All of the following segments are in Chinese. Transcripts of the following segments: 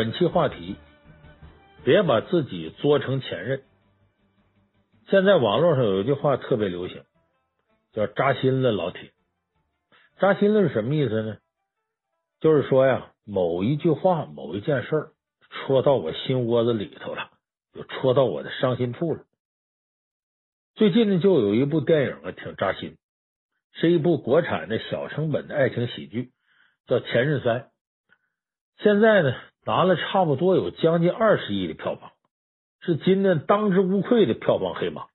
本期话题：别把自己作成前任。现在网络上有一句话特别流行，叫“扎心了，老铁”。扎心了是什么意思呢？就是说呀，某一句话、某一件事戳到我心窝子里头了，就戳到我的伤心处了。最近呢，就有一部电影啊，挺扎心，是一部国产的小成本的爱情喜剧，叫《前任三》。现在呢，拿了差不多有将近二十亿的票房，是今年当之无愧的票房黑马。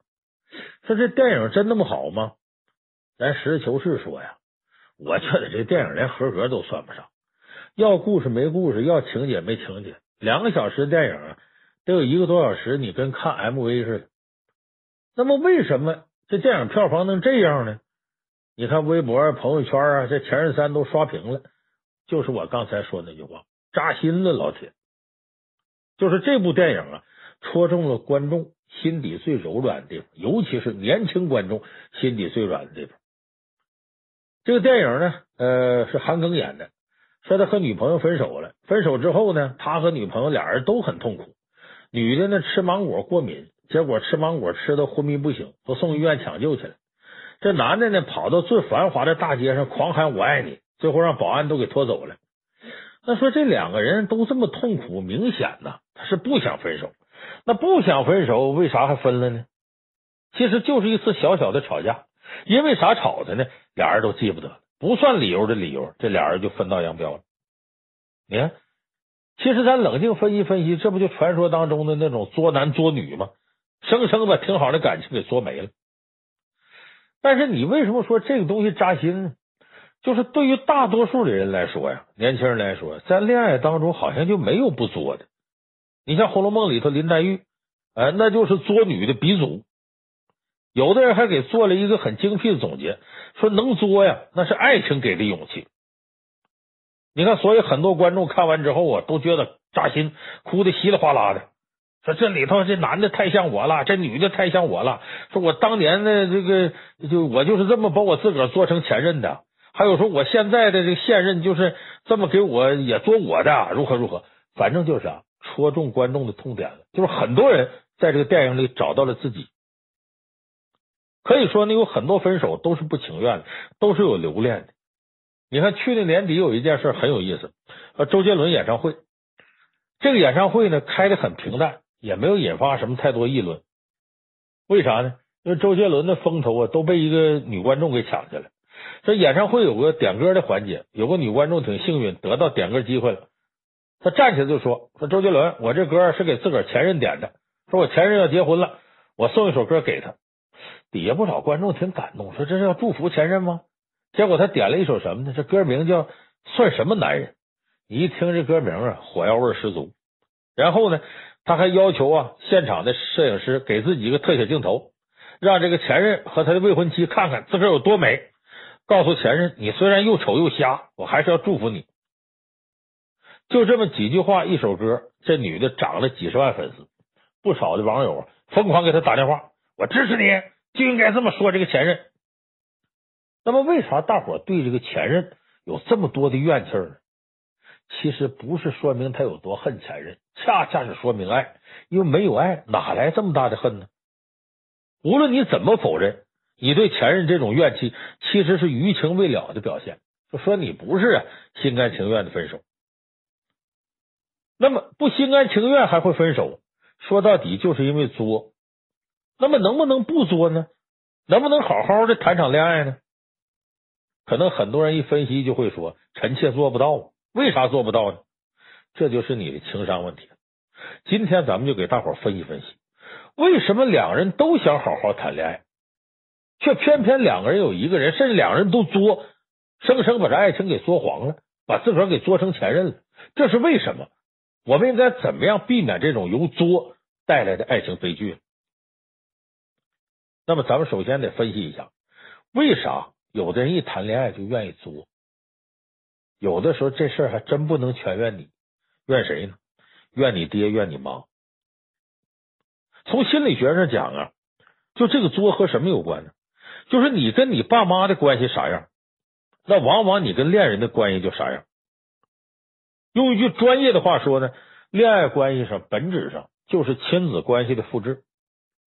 说这电影真那么好吗？咱实事求是说呀，我觉得这电影连合格都算不上。要故事没故事，要情节没情节，两个小时电影，得有一个多小时，你跟看 MV 似的。那么为什么这电影票房能这样呢？你看微博、朋友圈啊，这《前任三》都刷屏了，就是我刚才说那句话，扎心了，老铁。就是这部电影啊，戳中了观众心底最柔软的地方，尤其是年轻观众心底最软的地方。这个电影呢，呃，是韩庚演的，说他和女朋友分手了，分手之后呢，他和女朋友俩人都很痛苦，女的呢吃芒果过敏。结果吃芒果吃的昏迷不醒，都送医院抢救去了。这男的呢，跑到最繁华的大街上狂喊“我爱你”，最后让保安都给拖走了。那说这两个人都这么痛苦，明显呐，他是不想分手。那不想分手，为啥还分了呢？其实就是一次小小的吵架，因为啥吵的呢？俩人都记不得，不算理由的理由，这俩人就分道扬镳了。你看，其实咱冷静分析分析，这不就传说当中的那种作男作女吗？生生把挺好的感情给作没了，但是你为什么说这个东西扎心呢？就是对于大多数的人来说呀，年轻人来说，在恋爱当中好像就没有不作的。你像《红楼梦》里头林黛玉，哎，那就是作女的鼻祖。有的人还给做了一个很精辟的总结，说能作呀，那是爱情给的勇气。你看，所以很多观众看完之后啊，都觉得扎心，哭的稀里哗啦的。说这里头这男的太像我了，这女的太像我了。说我当年的这个就我就是这么把我自个儿做成前任的，还有说我现在的这个现任就是这么给我也做我的，如何如何，反正就是啊，戳中观众的痛点了。就是很多人在这个电影里找到了自己，可以说呢，有很多分手都是不情愿的，都是有留恋的。你看去年年底有一件事很有意思，呃，周杰伦演唱会，这个演唱会呢开的很平淡。也没有引发什么太多议论，为啥呢？因为周杰伦的风头啊都被一个女观众给抢去了。这演唱会有个点歌的环节，有个女观众挺幸运得到点歌机会了，她站起来就说：“说周杰伦，我这歌是给自个儿前任点的，说我前任要结婚了，我送一首歌给他。”底下不少观众挺感动，说这是要祝福前任吗？结果他点了一首什么呢？这歌名叫《算什么男人》，一听这歌名啊，火药味十足。然后呢？他还要求啊，现场的摄影师给自己一个特写镜头，让这个前任和他的未婚妻看看自个儿有多美，告诉前任，你虽然又丑又瞎，我还是要祝福你。就这么几句话，一首歌，这女的涨了几十万粉丝，不少的网友疯狂给他打电话，我支持你，就应该这么说这个前任。那么，为啥大伙对这个前任有这么多的怨气呢？其实不是说明他有多恨前任，恰恰是说明爱。因为没有爱，哪来这么大的恨呢？无论你怎么否认，你对前任这种怨气，其实是余情未了的表现。就说你不是心甘情愿的分手。那么不心甘情愿还会分手，说到底就是因为作。那么能不能不作呢？能不能好好的谈场恋爱呢？可能很多人一分析就会说：“臣妾做不到啊。”为啥做不到呢？这就是你的情商问题。今天咱们就给大伙分析分析，为什么两人都想好好谈恋爱，却偏偏两个人有一个人，甚至两人都作，生生把这爱情给作黄了，把自个儿给作成前任了？这是为什么？我们应该怎么样避免这种由作带来的爱情悲剧？那么，咱们首先得分析一下，为啥有的人一谈恋爱就愿意作？有的时候这事儿还真不能全怨你，怨谁呢？怨你爹，怨你妈。从心理学上讲啊，就这个作和什么有关呢？就是你跟你爸妈的关系啥样，那往往你跟恋人的关系就啥样。用一句专业的话说呢，恋爱关系上本质上就是亲子关系的复制，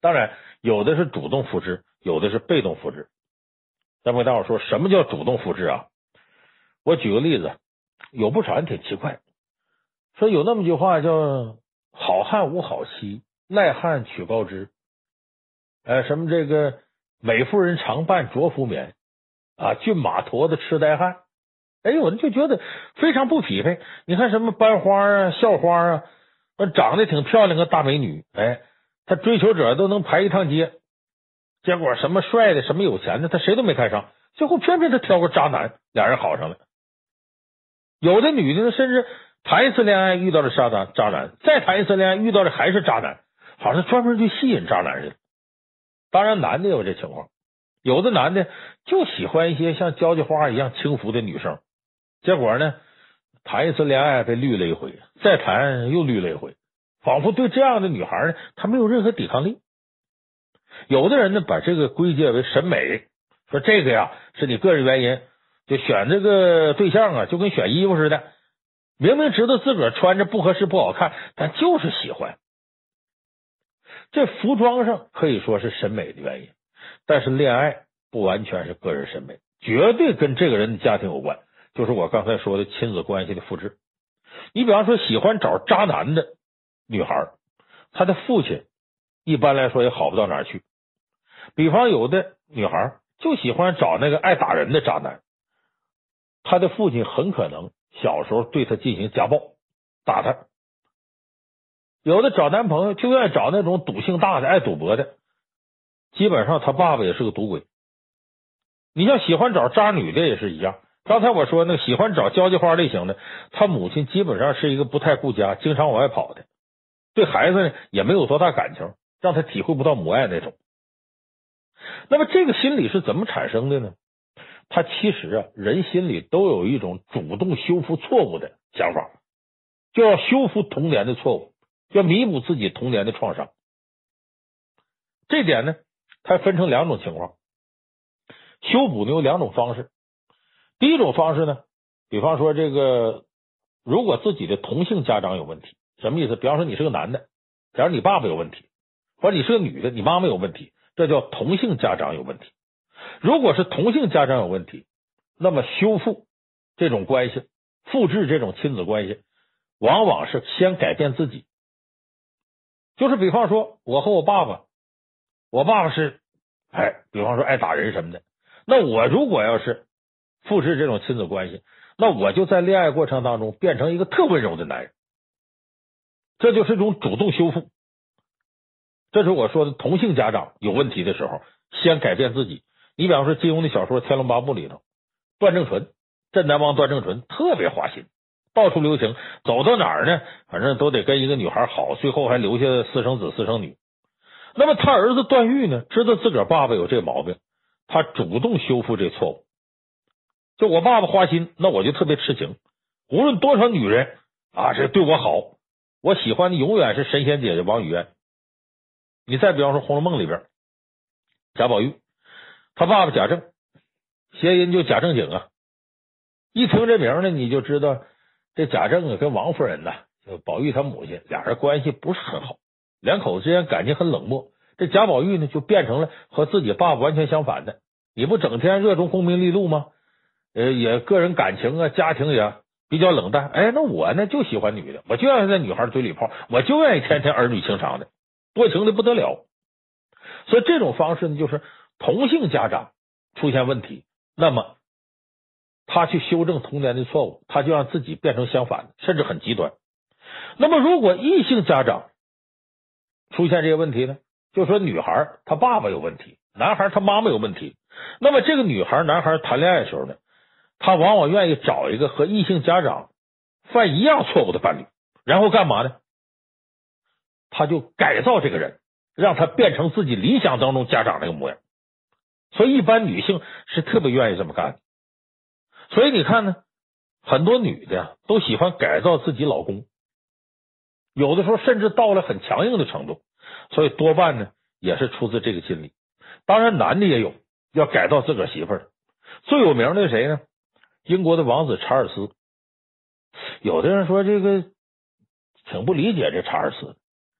当然有的是主动复制，有的是被动复制。咱们跟大伙说什么叫主动复制啊？我举个例子，有不少人挺奇怪，说有那么句话叫“好汉无好妻，赖汉娶高枝”，哎，什么这个美妇人常伴拙夫眠啊，骏马驮的痴呆汉。哎，有人就觉得非常不匹配。你看什么班花啊、校花啊，长得挺漂亮个大美女，哎，他追求者都能排一趟街。结果什么帅的、什么有钱的，他谁都没看上。最后偏偏他挑个渣男，俩人好上了。有的女的呢，甚至谈一次恋爱遇到了渣男，渣男再谈一次恋爱遇到的还是渣男，好像专门去吸引渣男似的。当然，男的也有这情况，有的男的就喜欢一些像交际花一样轻浮的女生。结果呢，谈一次恋爱被绿了一回，再谈又绿了一回，仿佛对这样的女孩呢，她没有任何抵抗力。有的人呢，把这个归结为审美，说这个呀是你个人原因，就选这个对象啊，就跟选衣服似的，明明知道自个儿穿着不合适不好看，但就是喜欢。这服装上可以说是审美的原因，但是恋爱不完全是个人审美，绝对跟这个人的家庭有关。就是我刚才说的亲子关系的复制。你比方说，喜欢找渣男的女孩，她的父亲一般来说也好不到哪儿去。比方有的女孩就喜欢找那个爱打人的渣男，她的父亲很可能小时候对她进行家暴，打她。有的找男朋友就愿意找那种赌性大的、爱赌博的，基本上他爸爸也是个赌鬼。你像喜欢找渣女的也是一样。刚才我说那个喜欢找交际花类型的，他母亲基本上是一个不太顾家、经常往外跑的，对孩子呢也没有多大感情，让他体会不到母爱那种。那么这个心理是怎么产生的呢？他其实啊，人心里都有一种主动修复错误的想法，就要修复童年的错误，要弥补自己童年的创伤。这点呢，它分成两种情况，修补呢有两种方式。第一种方式呢，比方说这个，如果自己的同性家长有问题，什么意思？比方说你是个男的，假如你爸爸有问题，或者你是个女的，你妈妈有问题，这叫同性家长有问题。如果是同性家长有问题，那么修复这种关系，复制这种亲子关系，往往是先改变自己。就是比方说，我和我爸爸，我爸爸是，哎，比方说爱打人什么的，那我如果要是。复制这种亲子关系，那我就在恋爱过程当中变成一个特温柔的男人，这就是一种主动修复。这是我说的同性家长有问题的时候，先改变自己。你比方说金庸的小说《天龙八部》里头，段正淳，镇南王段正淳特别花心，到处留情，走到哪儿呢，反正都得跟一个女孩好，最后还留下私生子、私生女。那么他儿子段誉呢，知道自个儿爸爸有这毛病，他主动修复这错误。就我爸爸花心，那我就特别痴情。无论多少女人啊，这对我好，我喜欢的永远是神仙姐姐王语嫣。你再比方说《红楼梦》里边，贾宝玉，他爸爸贾政，谐音就贾正经啊。一听这名呢，你就知道这贾政啊跟王夫人呐，就宝玉他母亲俩人关系不是很好，两口子之间感情很冷漠。这贾宝玉呢，就变成了和自己爸爸完全相反的。你不整天热衷功名利禄吗？呃，也个人感情啊，家庭也比较冷淡。哎，那我呢就喜欢女的，我就愿意在女孩嘴里泡，我就愿意天天儿女情长的，多情的不得了。所以这种方式呢，就是同性家长出现问题，那么他去修正童年的错误，他就让自己变成相反的，甚至很极端。那么如果异性家长出现这些问题呢，就说女孩她爸爸有问题，男孩他妈妈有问题，那么这个女孩男孩谈恋爱的时候呢？他往往愿意找一个和异性家长犯一样错误的伴侣，然后干嘛呢？他就改造这个人，让他变成自己理想当中家长那个模样。所以，一般女性是特别愿意这么干的。所以你看呢，很多女的都喜欢改造自己老公，有的时候甚至到了很强硬的程度。所以多半呢也是出自这个心理。当然，男的也有要改造自个儿媳妇儿的，最有名的是谁呢？英国的王子查尔斯，有的人说这个挺不理解这查尔斯，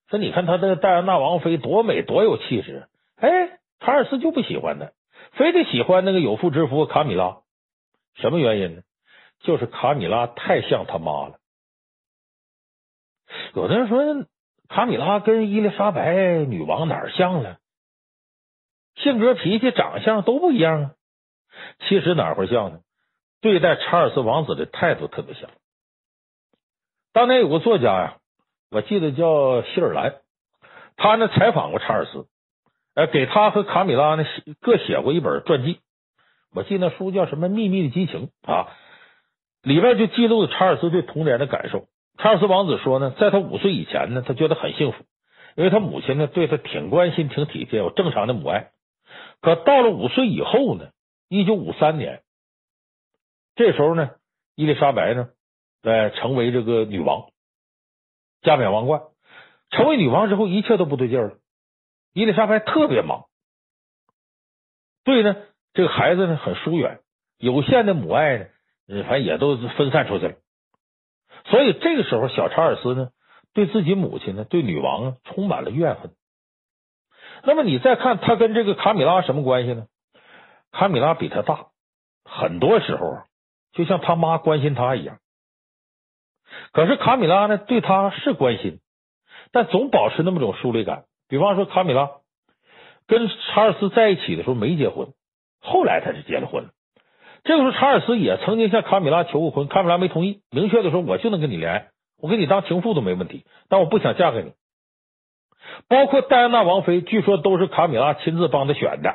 说你看他这戴安娜王妃多美多有气质，哎，查尔斯就不喜欢她，非得喜欢那个有妇之夫卡米拉，什么原因呢？就是卡米拉太像他妈了。有的人说卡米拉跟伊丽莎白女王哪儿像了？性格、脾气、长相都不一样啊。其实哪会像呢？对待查尔斯王子的态度特别像。当年有个作家呀，我记得叫希尔兰，他呢采访过查尔斯，呃，给他和卡米拉呢写各写过一本传记。我记得书叫什么《秘密的激情》啊，里边就记录了查尔斯对童年的感受。查尔斯王子说呢，在他五岁以前呢，他觉得很幸福，因为他母亲呢对他挺关心、挺体贴，有正常的母爱。可到了五岁以后呢，一九五三年，这时候呢，伊丽莎白呢，呃，成为这个女王，加冕王冠。成为女王之后，一切都不对劲了。伊丽莎白特别忙，对呢，这个孩子呢很疏远，有限的母爱呢，反正也都分散出去了。所以这个时候，小查尔斯呢，对自己母亲呢，对女王啊，充满了怨恨。那么你再看他跟这个卡米拉什么关系呢？卡米拉比他大，很多时候啊就像他妈关心他一样。可是卡米拉呢，对他是关心，但总保持那么种疏离感。比方说，卡米拉跟查尔斯在一起的时候没结婚，后来他是结了婚了。这个时候，查尔斯也曾经向卡米拉求过婚，卡米拉没同意，明确的说：“我就能跟你恋爱，我给你当情妇都没问题，但我不想嫁给你。”包括戴安娜王妃，据说都是卡米拉亲自帮他选的。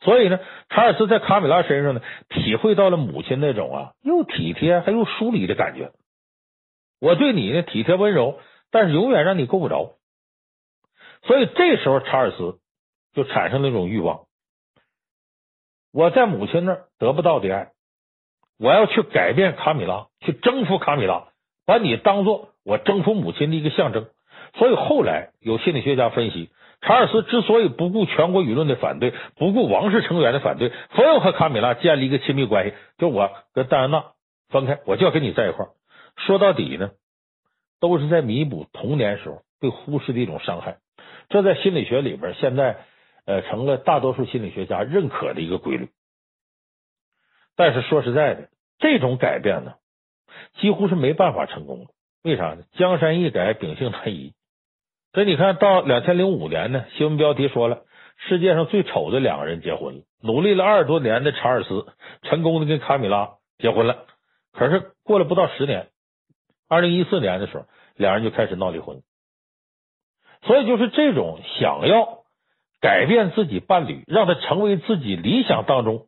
所以呢，查尔斯在卡米拉身上呢，体会到了母亲那种啊，又体贴还又疏离的感觉。我对你呢，体贴温柔，但是永远让你够不着。所以这时候，查尔斯就产生了一种欲望。我在母亲那儿得不到的爱，我要去改变卡米拉，去征服卡米拉，把你当做我征服母亲的一个象征。所以后来有心理学家分析，查尔斯之所以不顾全国舆论的反对，不顾王室成员的反对，非要和卡米拉建立一个亲密关系，就我跟戴安娜分开，我就要跟你在一块儿。说到底呢，都是在弥补童年时候被忽视的一种伤害。这在心理学里边，现在呃成了大多数心理学家认可的一个规律。但是说实在的，这种改变呢，几乎是没办法成功的。为啥呢？江山易改，秉性难移。所以你看到两千零五年呢，新闻标题说了，世界上最丑的两个人结婚了。努力了二十多年的查尔斯，成功的跟卡米拉结婚了。可是过了不到十年，二零一四年的时候，两人就开始闹离婚。所以就是这种想要改变自己伴侣，让他成为自己理想当中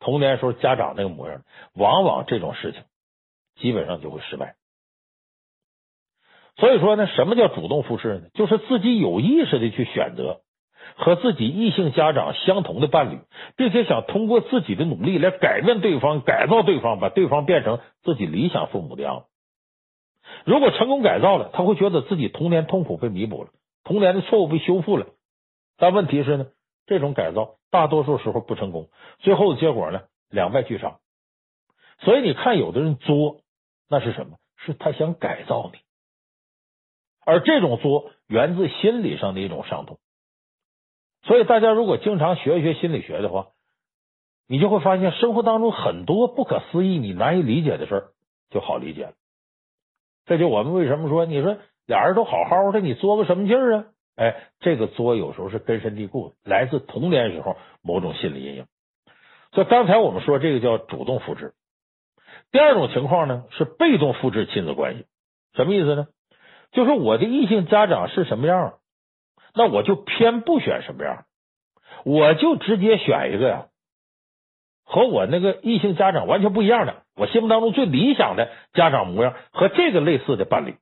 童年时候家长那个模样，往往这种事情基本上就会失败。所以说呢，什么叫主动复制呢？就是自己有意识的去选择和自己异性家长相同的伴侣，并且想通过自己的努力来改变对方、改造对方，把对方变成自己理想父母的样子。如果成功改造了，他会觉得自己童年痛苦被弥补了，童年的错误被修复了。但问题是呢，这种改造大多数时候不成功，最后的结果呢，两败俱伤。所以你看，有的人作，那是什么？是他想改造你。而这种作源自心理上的一种伤痛，所以大家如果经常学一学心理学的话，你就会发现生活当中很多不可思议、你难以理解的事儿就好理解了。这就我们为什么说，你说俩人都好好的，你作个什么劲儿啊？哎，这个作有时候是根深蒂固的，来自童年时候某种心理阴影。所以刚才我们说这个叫主动复制，第二种情况呢是被动复制亲子关系，什么意思呢？就是我的异性家长是什么样，那我就偏不选什么样，我就直接选一个呀，和我那个异性家长完全不一样的，我心目当中最理想的家长模样和这个类似的伴侣。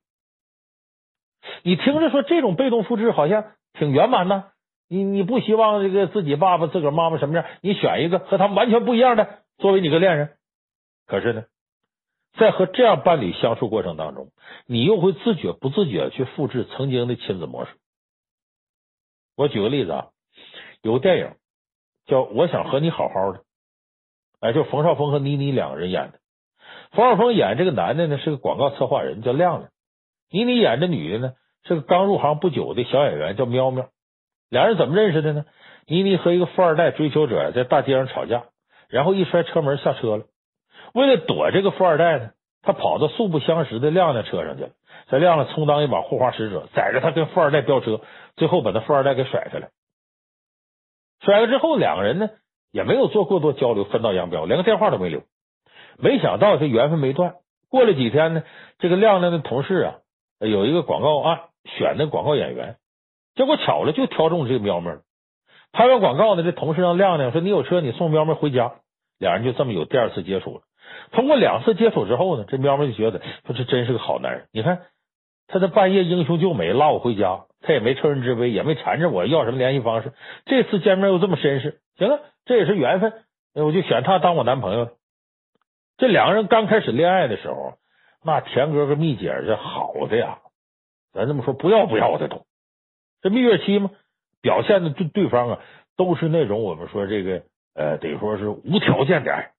你听着说这种被动复制好像挺圆满呢，你你不希望这个自己爸爸自个儿妈妈什么样，你选一个和他们完全不一样的作为你个恋人，可是呢？在和这样伴侣相处过程当中，你又会自觉不自觉去复制曾经的亲子模式。我举个例子啊，有个电影叫《我想和你好好的》，哎，就冯绍峰和倪妮两个人演的。冯绍峰演这个男的呢是个广告策划人，叫亮亮；倪妮演这女的呢，是个刚入行不久的小演员，叫苗苗。俩人怎么认识的呢？倪妮和一个富二代追求者在大街上吵架，然后一摔车门下车了。为了躲这个富二代呢，他跑到素不相识的亮亮车上去了。在亮亮充当一把护花使者，载着他跟富二代飙车，最后把那富二代给甩下来。甩了之后，两个人呢也没有做过多交流，分道扬镳，连个电话都没留。没想到这缘分没断，过了几天呢，这个亮亮的同事啊有一个广告案，选的广告演员，结果巧了就挑中这个苗苗。拍完广告呢，这同事让亮亮说：“你有车，你送苗苗回家。”两人就这么有第二次接触了。通过两次接触之后呢，这苗苗就觉得说这真是个好男人。你看。他在半夜英雄救美拉我回家，他也没趁人之危，也没缠着我要什么联系方式。这次见面又这么绅士，行了，这也是缘分，我就选他当我男朋友。这两个人刚开始恋爱的时候，那田哥跟蜜姐这好的呀，咱这么说不要不要的都。这蜜月期嘛，表现的对对方啊都是那种我们说这个呃，得说是无条件的爱。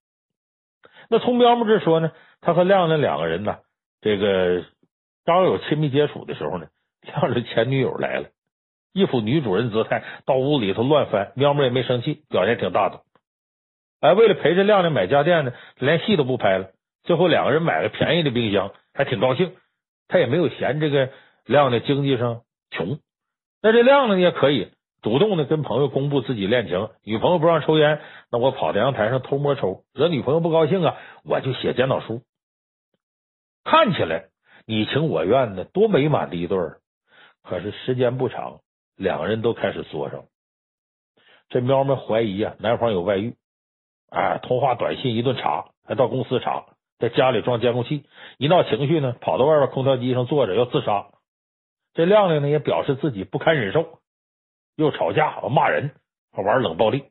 那从喵喵这说呢，他和亮亮两个人呢，这个。刚有亲密接触的时候呢，亮亮前女友来了，一副女主人姿态，到屋里头乱翻。喵喵也没生气，表现挺大度。哎，为了陪着亮亮买家电呢，连戏都不拍了。最后两个人买了便宜的冰箱，还挺高兴。他也没有嫌这个亮亮经济上穷。那这亮亮也可以主动的跟朋友公布自己恋情，女朋友不让抽烟，那我跑到阳台上偷摸抽，惹女朋友不高兴啊，我就写检讨书。看起来。你情我愿的多美满的一对儿，可是时间不长，两个人都开始作上。这喵喵怀疑啊，男方有外遇，哎，通话短信一顿查，还到公司查，在家里装监控器，一闹情绪呢，跑到外边空调机上坐着要自杀。这亮亮呢也表示自己不堪忍受，又吵架，骂人，还玩冷暴力。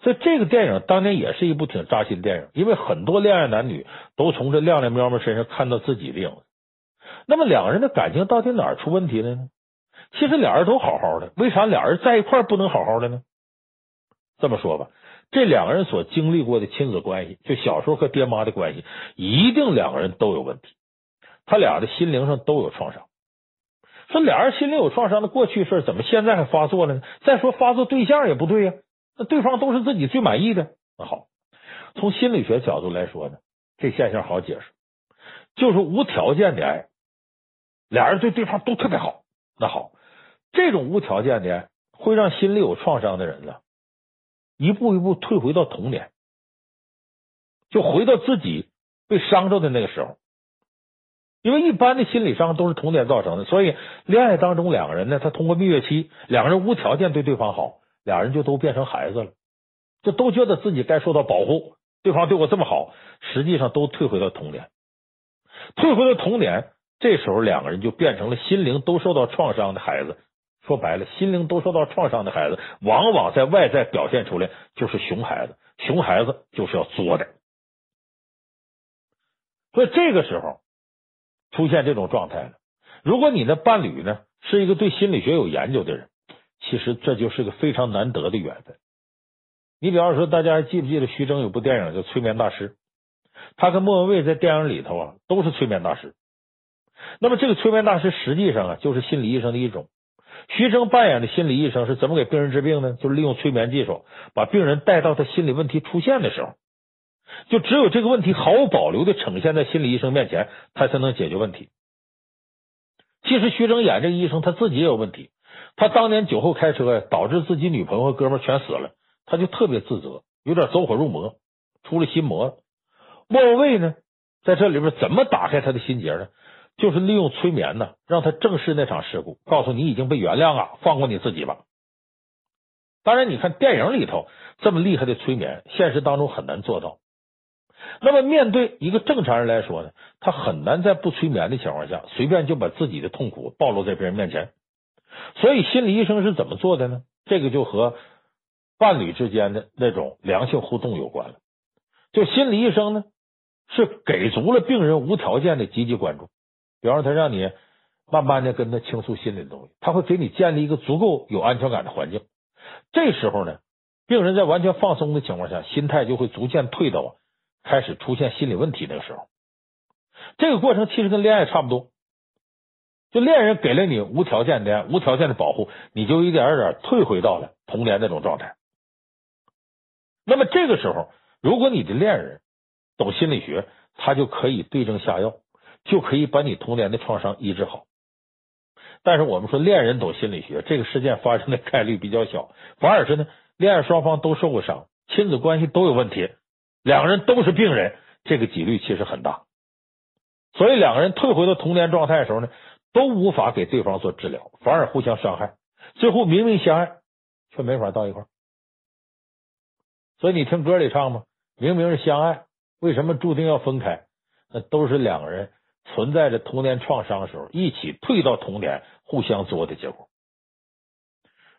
所以这个电影当年也是一部挺扎心的电影，因为很多恋爱男女都从这亮亮喵喵身上看到自己的影子。那么两个人的感情到底哪儿出问题了呢？其实俩人都好好的，为啥俩人在一块不能好好的呢？这么说吧，这两个人所经历过的亲子关系，就小时候和爹妈的关系，一定两个人都有问题，他俩的心灵上都有创伤。说俩人心灵有创伤的过去事怎么现在还发作了呢？再说发作对象也不对呀。那对方都是自己最满意的，那好，从心理学角度来说呢，这现象好解释，就是无条件的爱，俩人对对方都特别好。那好，这种无条件的爱会让心里有创伤的人呢，一步一步退回到童年，就回到自己被伤着的那个时候。因为一般的心理伤都是童年造成的，所以恋爱当中两个人呢，他通过蜜月期，两个人无条件对对方好。俩人就都变成孩子了，就都觉得自己该受到保护。对方对我这么好，实际上都退回到童年，退回到童年。这时候两个人就变成了心灵都受到创伤的孩子。说白了，心灵都受到创伤的孩子，往往在外在表现出来就是熊孩子。熊孩子就是要作的。所以这个时候出现这种状态了。如果你的伴侣呢是一个对心理学有研究的人。其实这就是个非常难得的缘分。你比方说，大家还记不记得徐峥有部电影叫《催眠大师》？他跟莫文蔚在电影里头啊都是催眠大师。那么这个催眠大师实际上啊就是心理医生的一种。徐峥扮演的心理医生是怎么给病人治病呢？就是利用催眠技术，把病人带到他心理问题出现的时候，就只有这个问题毫无保留的呈现在心理医生面前，他才能解决问题。其实徐峥演这个医生他自己也有问题。他当年酒后开车，导致自己女朋友和哥们全死了，他就特别自责，有点走火入魔，出了心魔。莫文蔚呢，在这里边怎么打开他的心结呢？就是利用催眠呢，让他正视那场事故，告诉你已经被原谅了，放过你自己吧。当然，你看电影里头这么厉害的催眠，现实当中很难做到。那么，面对一个正常人来说呢，他很难在不催眠的情况下，随便就把自己的痛苦暴露在别人面前。所以，心理医生是怎么做的呢？这个就和伴侣之间的那种良性互动有关了。就心理医生呢，是给足了病人无条件的积极关注，比方说他让你慢慢的跟他倾诉心里的东西，他会给你建立一个足够有安全感的环境。这时候呢，病人在完全放松的情况下，心态就会逐渐退到开始出现心理问题那个时候。这个过程其实跟恋爱差不多，就恋人给了你无条件的、无条件的保护，你就一点一点退回到了童年那种状态。那么这个时候，如果你的恋人懂心理学，他就可以对症下药，就可以把你童年的创伤医治好。但是我们说恋人懂心理学，这个事件发生的概率比较小，反而是呢，恋爱双方都受过伤，亲子关系都有问题，两个人都是病人，这个几率其实很大。所以两个人退回到童年状态的时候呢，都无法给对方做治疗，反而互相伤害，最后明明相爱，却没法到一块儿。所以你听歌里唱嘛，明明是相爱，为什么注定要分开？那都是两个人存在着童年创伤的时候，一起退到童年，互相作的结果。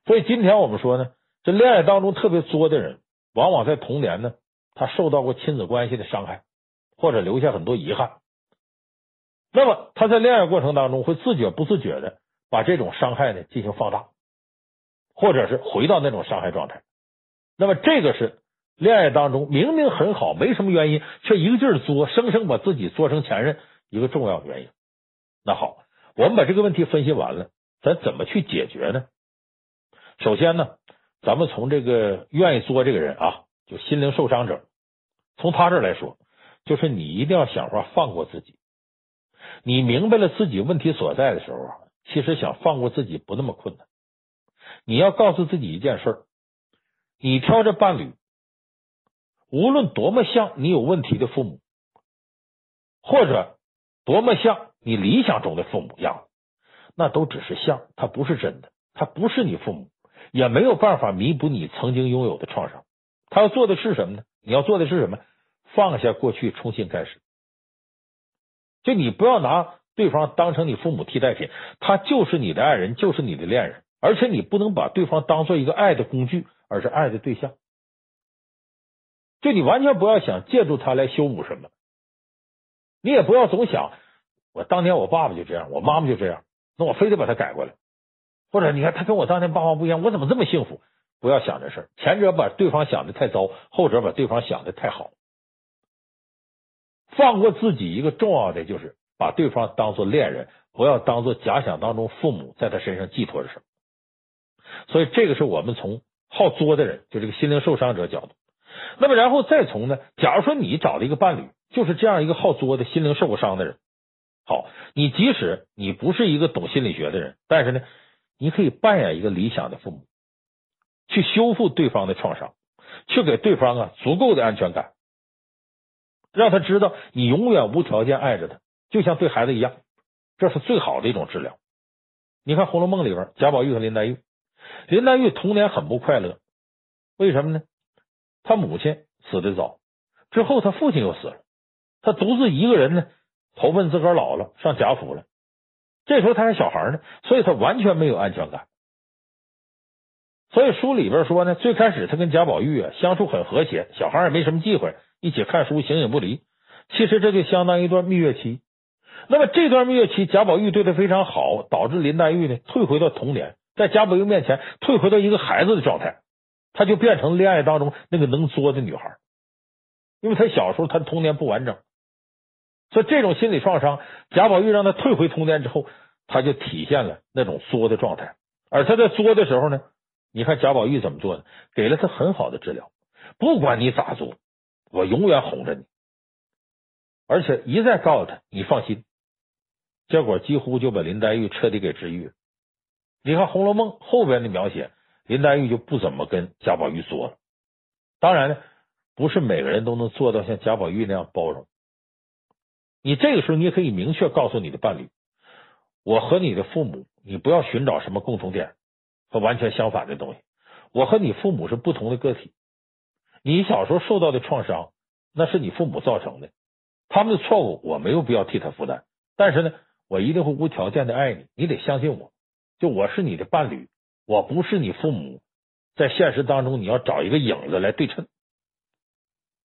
所以今天我们说呢，这恋爱当中特别作的人，往往在童年呢，他受到过亲子关系的伤害，或者留下很多遗憾。那么他在恋爱过程当中，会自觉不自觉的把这种伤害呢进行放大，或者是回到那种伤害状态。那么这个是。恋爱当中明明很好，没什么原因，却一个劲儿作，生生把自己作成前任，一个重要的原因。那好，我们把这个问题分析完了，咱怎么去解决呢？首先呢，咱们从这个愿意作这个人啊，就心灵受伤者，从他这儿来说，就是你一定要想法放过自己。你明白了自己问题所在的时候啊，其实想放过自己不那么困难。你要告诉自己一件事，你挑着伴侣。无论多么像你有问题的父母，或者多么像你理想中的父母样，那都只是像，他不是真的，他不是你父母，也没有办法弥补你曾经拥有的创伤。他要做的是什么呢？你要做的是什么？放下过去，重新开始。就你不要拿对方当成你父母替代品，他就是你的爱人，就是你的恋人，而且你不能把对方当做一个爱的工具，而是爱的对象。就你完全不要想借助他来修补什么，你也不要总想我当年我爸爸就这样，我妈妈就这样，那我非得把他改过来，或者你看他跟我当年爸妈不一样，我怎么这么幸福？不要想这事儿，前者把对方想的太糟，后者把对方想的太好。放过自己，一个重要的就是把对方当做恋人，不要当做假想当中父母在他身上寄托着什么。所以这个是我们从好作的人，就这个心灵受伤者角度。那么，然后再从呢？假如说你找了一个伴侣，就是这样一个好作的心灵受过伤的人，好，你即使你不是一个懂心理学的人，但是呢，你可以扮演一个理想的父母，去修复对方的创伤，去给对方啊足够的安全感，让他知道你永远无条件爱着他，就像对孩子一样，这是最好的一种治疗。你看《红楼梦》里边，贾宝玉和林黛玉，林黛玉童年很不快乐，为什么呢？他母亲死的早，之后他父亲又死了，他独自一个人呢，投奔自个儿姥姥，上贾府了。这时候他还小孩呢，所以他完全没有安全感。所以书里边说呢，最开始他跟贾宝玉啊相处很和谐，小孩也没什么忌讳，一起看书，形影不离。其实这就相当于一段蜜月期。那么这段蜜月期，贾宝玉对他非常好，导致林黛玉呢退回到童年，在贾宝玉面前退回到一个孩子的状态。他就变成恋爱当中那个能作的女孩，因为他小时候他童年不完整，所以这种心理创伤，贾宝玉让他退回童年之后，他就体现了那种作的状态。而他在作的时候呢，你看贾宝玉怎么做的？给了他很好的治疗，不管你咋作，我永远哄着你，而且一再告诉他你放心，结果几乎就把林黛玉彻底给治愈了。你看《红楼梦》后边的描写。林黛玉就不怎么跟贾宝玉作了。当然呢，不是每个人都能做到像贾宝玉那样包容。你这个时候，你也可以明确告诉你的伴侣：我和你的父母，你不要寻找什么共同点和完全相反的东西。我和你父母是不同的个体。你小时候受到的创伤，那是你父母造成的，他们的错误我没有必要替他负担。但是呢，我一定会无条件的爱你，你得相信我，就我是你的伴侣。我不是你父母，在现实当中你要找一个影子来对称。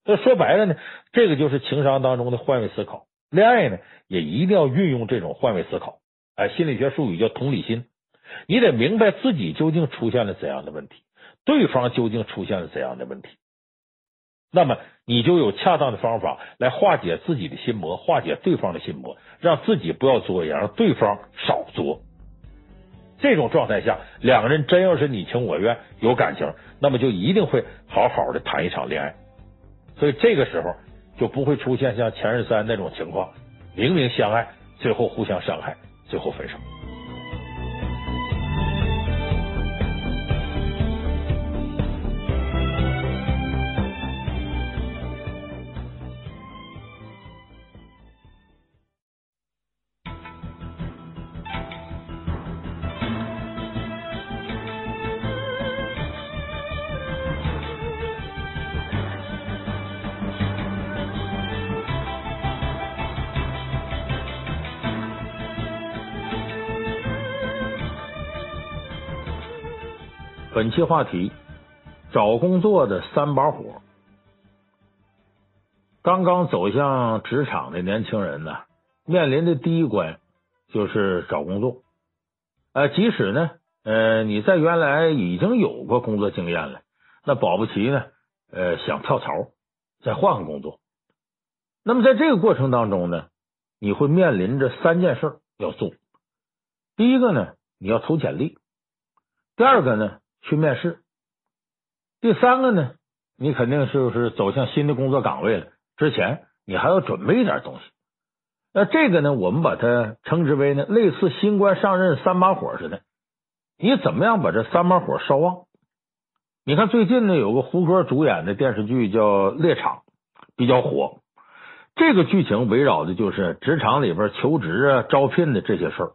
这说白了呢，这个就是情商当中的换位思考。恋爱呢，也一定要运用这种换位思考。哎，心理学术语叫同理心。你得明白自己究竟出现了怎样的问题，对方究竟出现了怎样的问题。那么你就有恰当的方法来化解自己的心魔，化解对方的心魔，让自己不要作，也让对方少作。这种状态下，两个人真要是你情我愿，有感情，那么就一定会好好的谈一场恋爱。所以这个时候就不会出现像前任三那种情况，明明相爱，最后互相伤害，最后分手。期话题：找工作的三把火。刚刚走向职场的年轻人呢，面临的第一关就是找工作。呃，即使呢，呃，你在原来已经有过工作经验了，那保不齐呢，呃，想跳槽再换个工作。那么在这个过程当中呢，你会面临着三件事要做。第一个呢，你要投简历；第二个呢，去面试，第三个呢，你肯定就是走向新的工作岗位了。之前你还要准备一点东西。那这个呢，我们把它称之为呢，类似新官上任三把火似的。你怎么样把这三把火烧旺？你看最近呢，有个胡歌主演的电视剧叫《猎场》，比较火。这个剧情围绕的就是职场里边求职啊、招聘的这些事儿。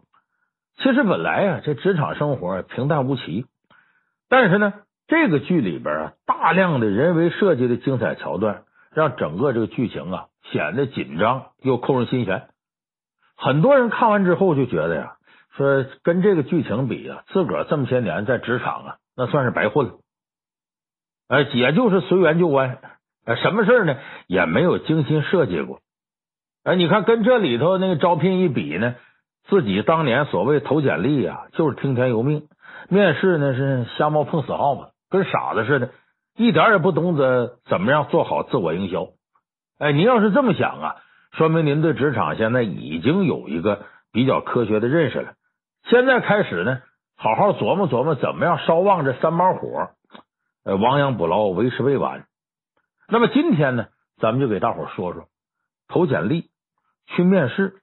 其实本来啊，这职场生活平淡无奇。但是呢，这个剧里边啊，大量的人为设计的精彩桥段，让整个这个剧情啊显得紧张又扣人心弦。很多人看完之后就觉得呀，说跟这个剧情比啊，自个儿这么些年在职场啊，那算是白混了。哎，也就是随缘就弯，哎，什么事呢也没有精心设计过。哎，你看跟这里头那个招聘一比呢，自己当年所谓投简历啊，就是听天由命。面试呢是瞎猫碰死耗子，跟傻子似的，一点也不懂得怎么样做好自我营销。哎，您要是这么想啊，说明您对职场现在已经有一个比较科学的认识了。现在开始呢，好好琢磨琢磨怎么样烧旺这三把火。呃，亡羊补牢，为时未晚。那么今天呢，咱们就给大伙说说投简历、去面试、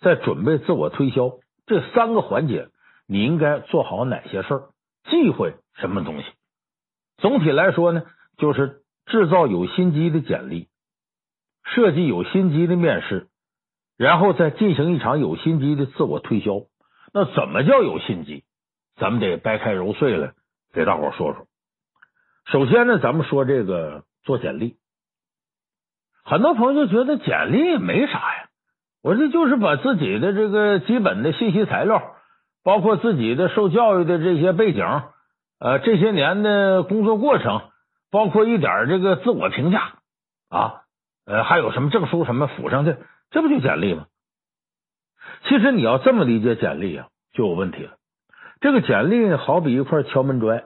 再准备自我推销这三个环节。你应该做好哪些事儿？忌讳什么东西？总体来说呢，就是制造有心机的简历，设计有心机的面试，然后再进行一场有心机的自我推销。那怎么叫有心机？咱们得掰开揉碎了给大伙说说。首先呢，咱们说这个做简历，很多朋友觉得简历没啥呀，我这就是把自己的这个基本的信息材料。包括自己的受教育的这些背景，呃，这些年的工作过程，包括一点这个自我评价啊，呃，还有什么证书什么附上去，这不就简历吗？其实你要这么理解简历啊，就有问题了。这个简历，好比一块敲门砖，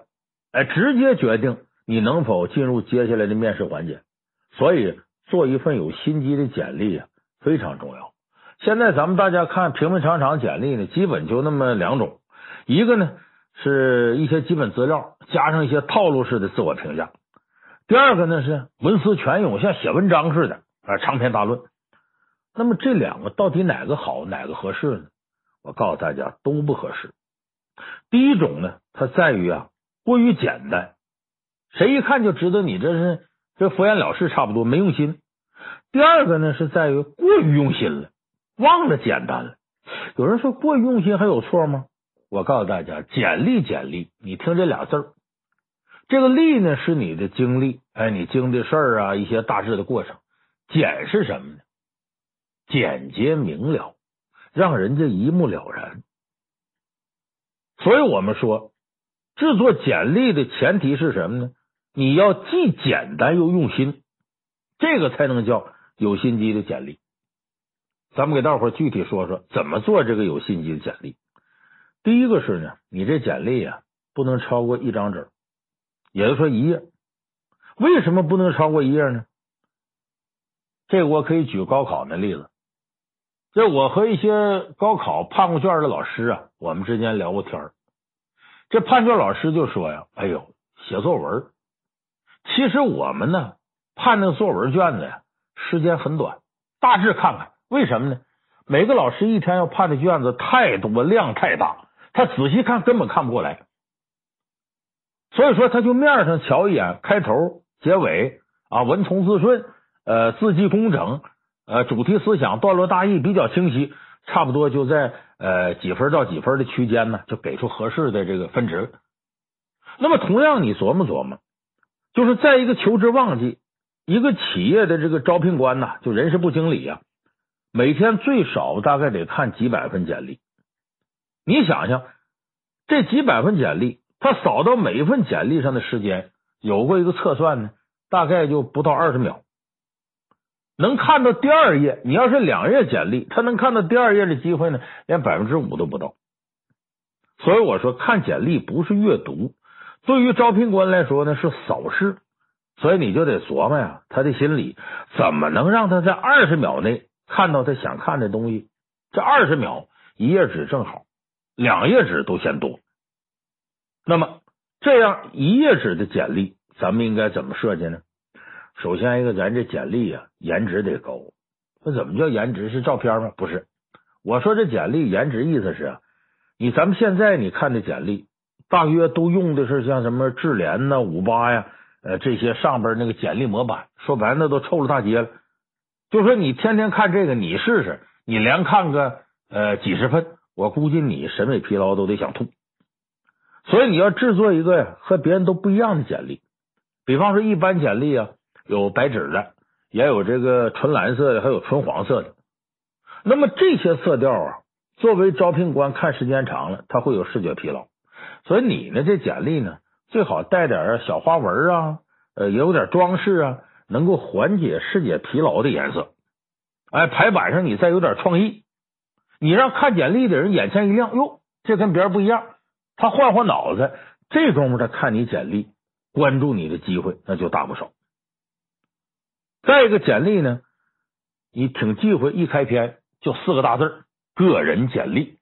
哎，直接决定你能否进入接下来的面试环节。所以，做一份有心机的简历啊，非常重要。现在咱们大家看平平常常简历呢，基本就那么两种，一个呢是一些基本资料，加上一些套路式的自我评价；第二个呢是文思泉涌，像写文章似的啊，长篇大论。那么这两个到底哪个好，哪个合适呢？我告诉大家，都不合适。第一种呢，它在于啊过于简单，谁一看就知道你这是这敷衍了事，差不多没用心。第二个呢是在于过于用心了。忘了简单了。有人说过于用心还有错吗？我告诉大家，简历简历，你听这俩字儿，这个历呢是你的经历，哎，你经历事啊，一些大致的过程。简是什么呢？简洁明了，让人家一目了然。所以我们说，制作简历的前提是什么呢？你要既简单又用心，这个才能叫有心机的简历。咱们给大伙具体说说怎么做这个有心机的简历。第一个是呢，你这简历啊不能超过一张纸，也就是说一页，为什么不能超过一页呢？这我可以举高考的例子。这我和一些高考判过卷的老师啊，我们之间聊过天儿。这判卷老师就说呀：“哎呦，写作文，其实我们呢判那个作文卷子呀，时间很短，大致看看。为什么呢？每个老师一天要判的卷子太多，量太大，他仔细看根本看不过来。所以说，他就面上瞧一眼，开头、结尾啊，文从字顺，呃，字迹工整。”呃，主题思想、段落大意比较清晰，差不多就在呃几分到几分的区间呢，就给出合适的这个分值。那么，同样你琢磨琢磨，就是在一个求职旺季，一个企业的这个招聘官呐，就人事部经理呀，每天最少大概得看几百份简历。你想想，这几百份简历，他扫到每一份简历上的时间，有过一个测算呢，大概就不到二十秒。能看到第二页，你要是两页简历，他能看到第二页的机会呢，连百分之五都不到。所以我说，看简历不是阅读，对于招聘官来说呢是扫视。所以你就得琢磨呀，他的心理怎么能让他在二十秒内看到他想看的东西？这二十秒，一页纸正好，两页纸都嫌多。那么这样一页纸的简历，咱们应该怎么设计呢？首先一个，咱这简历啊，颜值得高。那怎么叫颜值？是照片吗？不是。我说这简历颜值意思是，你咱们现在你看的简历，大约都用的是像什么智联呐、五八呀，呃这些上边那个简历模板，说白了那都臭了大街了。就说你天天看这个，你试试，你连看个呃几十份，我估计你审美疲劳都得想吐。所以你要制作一个和别人都不一样的简历，比方说一般简历啊。有白纸的，也有这个纯蓝色的，还有纯黄色的。那么这些色调啊，作为招聘官看时间长了，他会有视觉疲劳。所以你呢，这简历呢，最好带点小花纹啊，呃，也有点装饰啊，能够缓解视觉疲劳的颜色。哎，排版上你再有点创意，你让看简历的人眼前一亮，哟，这跟别人不一样。他换换脑子，这功夫他看你简历，关注你的机会那就大不少。再一个简历呢，你挺忌讳，一开篇就四个大字“个人简历”，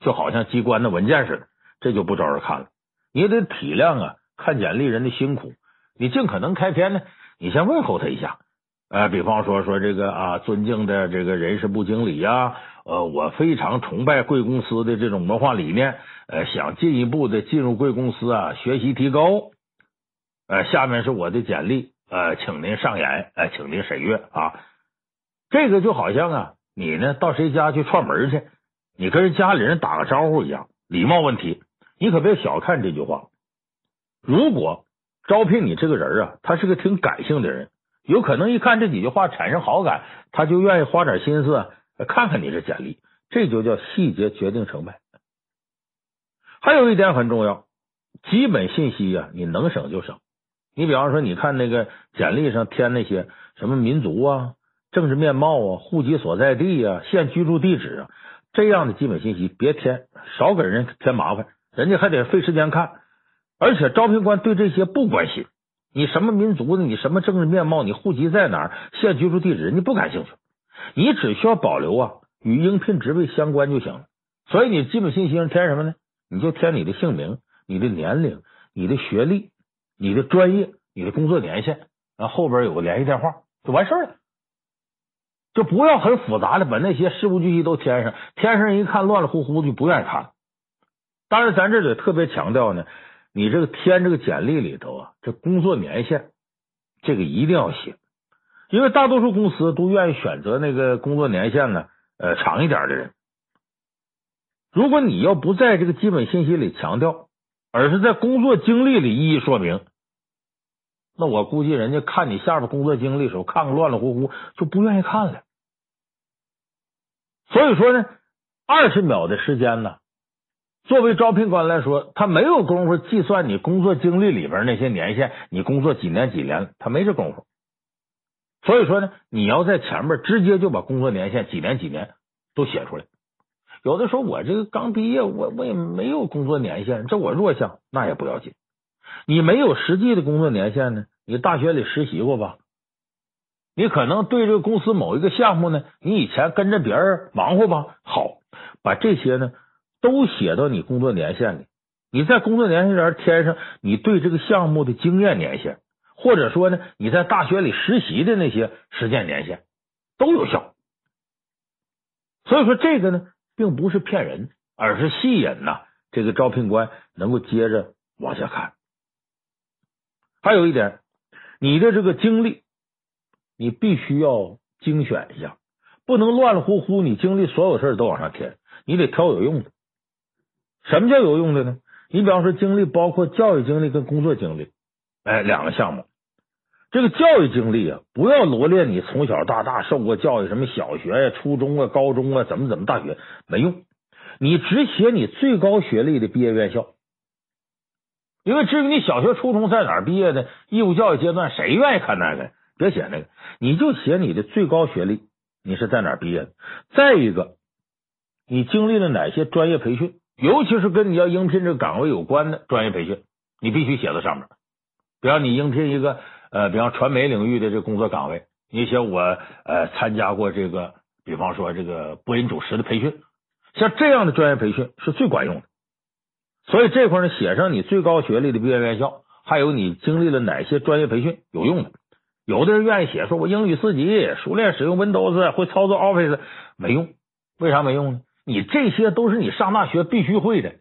就好像机关的文件似的，这就不招人看了。你得体谅啊，看简历人的辛苦，你尽可能开篇呢，你先问候他一下，呃，比方说说这个啊，尊敬的这个人事部经理呀，呃，我非常崇拜贵公司的这种文化理念，呃，想进一步的进入贵公司啊，学习提高。呃，下面是我的简历。呃，请您上演，呃，请您审阅啊。这个就好像啊，你呢到谁家去串门去，你跟人家里人打个招呼一样，礼貌问题。你可别小看这句话。如果招聘你这个人啊，他是个挺感性的人，有可能一看这几句话产生好感，他就愿意花点心思看看你这简历。这就叫细节决定成败。还有一点很重要，基本信息呀，你能省就省。你比方说，你看那个简历上填那些什么民族啊、政治面貌啊、户籍所在地啊、现居住地址啊这样的基本信息，别填，少给人添麻烦，人家还得费时间看。而且招聘官对这些不关心，你什么民族的，你什么政治面貌，你户籍在哪儿，现居住地址，人家不感兴趣。你只需要保留啊与应聘职位相关就行了。所以你基本信息上填什么呢？你就填你的姓名、你的年龄、你的学历。你的专业，你的工作年限，然后后边有个联系电话就完事儿了，就不要很复杂的把那些事无巨细都填上，填上一看乱了乎乎的就不愿意看。当然，咱这里特别强调呢，你这个填这个简历里头啊，这工作年限这个一定要写，因为大多数公司都愿意选择那个工作年限呢呃长一点的人。如果你要不在这个基本信息里强调。而是在工作经历里一一说明，那我估计人家看你下边工作经历的时候，看个乱乱乎乎就不愿意看了。所以说呢，二十秒的时间呢，作为招聘官来说，他没有功夫计算你工作经历里边那些年限，你工作几年几年，他没这功夫。所以说呢，你要在前面直接就把工作年限几年几年都写出来。有的说，我这个刚毕业，我我也没有工作年限，这我弱项，那也不要紧。你没有实际的工作年限呢，你大学里实习过吧？你可能对这个公司某一个项目呢，你以前跟着别人忙活吧？好，把这些呢都写到你工作年限里。你在工作年限上填上你对这个项目的经验年限，或者说呢你在大学里实习的那些实践年限都有效。所以说这个呢，并不是骗人，而是吸引呐这个招聘官能够接着往下看。还有一点，你的这个经历。你必须要精选一下，不能乱乎乎。你经历所有事都往上填，你得挑有用的。什么叫有用的呢？你比方说，经历包括教育经历跟工作经历，哎，两个项目。这个教育经历啊，不要罗列你从小到大受过教育，什么小学呀、初中啊、高中啊，怎么怎么大学没用。你只写你最高学历的毕业院校，因为至于你小学、初中在哪儿毕业的，义务教育阶段，谁愿意看那个？别写那个，你就写你的最高学历，你是在哪儿毕业的？再一个，你经历了哪些专业培训，尤其是跟你要应聘这个岗位有关的专业培训，你必须写在上面。比方你应聘一个呃，比方传媒领域的这个工作岗位，你写我呃参加过这个，比方说这个播音主持的培训，像这样的专业培训是最管用的。所以这块呢，写上你最高学历的毕业院校，还有你经历了哪些专业培训有用的。有的人愿意写，说我英语四级，熟练使用 Windows，会操作 Office，没用。为啥没用呢？你这些都是你上大学必须会的。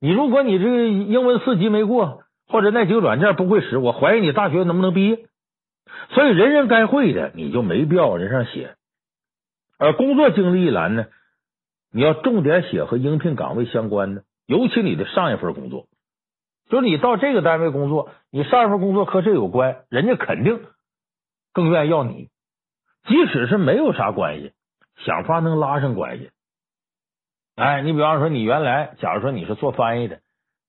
你如果你这个英文四级没过，或者那几个软件不会使，我怀疑你大学能不能毕业。所以人人该会的，你就没必要往这上写。而工作经历一栏呢，你要重点写和应聘岗位相关的，尤其你的上一份工作，就是你到这个单位工作，你上一份工作和这有关，人家肯定。更愿意要你，即使是没有啥关系，想法能拉上关系。哎，你比方说，你原来假如说你是做翻译的，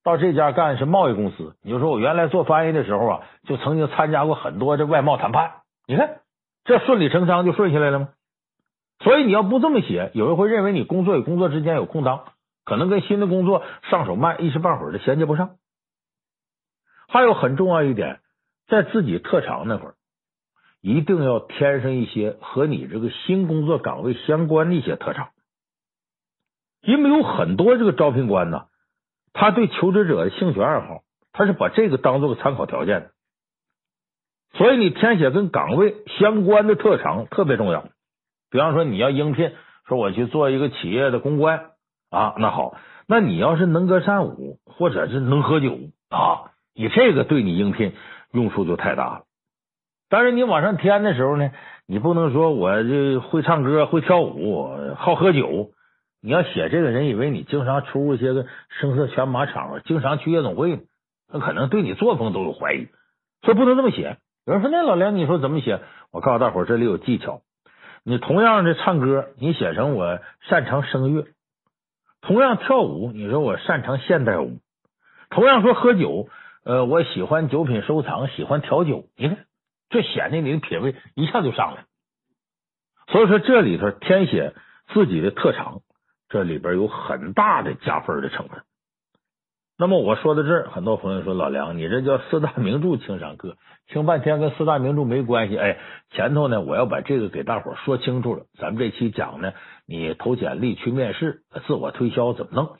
到这家干是贸易公司，你就说我原来做翻译的时候啊，就曾经参加过很多这外贸谈判。你看，这顺理成章就顺下来了吗？所以你要不这么写，有人会认为你工作与工作之间有空档，可能跟新的工作上手慢，一时半会儿的衔接不上。还有很重要一点，在自己特长那会儿。一定要添上一些和你这个新工作岗位相关的一些特长，因为有很多这个招聘官呢，他对求职者的兴趣爱好，他是把这个当做个参考条件的，所以你填写跟岗位相关的特长特别重要。比方说你要应聘，说我去做一个企业的公关啊，那好，那你要是能歌善舞或者是能喝酒啊，你这个对你应聘用处就太大了。但是你往上填的时候呢，你不能说我这会唱歌、会跳舞、好喝酒。你要写这个人以为你经常出入一些个声色犬马场合，经常去夜总会，他可能对你作风都有怀疑，所以不能这么写。有人说：“那老梁，你说怎么写？”我告诉大伙，这里有技巧。你同样的唱歌，你写成我擅长声乐；同样跳舞，你说我擅长现代舞；同样说喝酒，呃，我喜欢酒品收藏，喜欢调酒。你看。这显得你的品位一下就上来，所以说这里头填写自己的特长，这里边有很大的加分的成分。那么我说到这儿，很多朋友说老梁，你这叫四大名著情商课，听半天跟四大名著没关系。哎，前头呢，我要把这个给大伙说清楚了。咱们这期讲呢，你投简历去面试，自我推销怎么弄？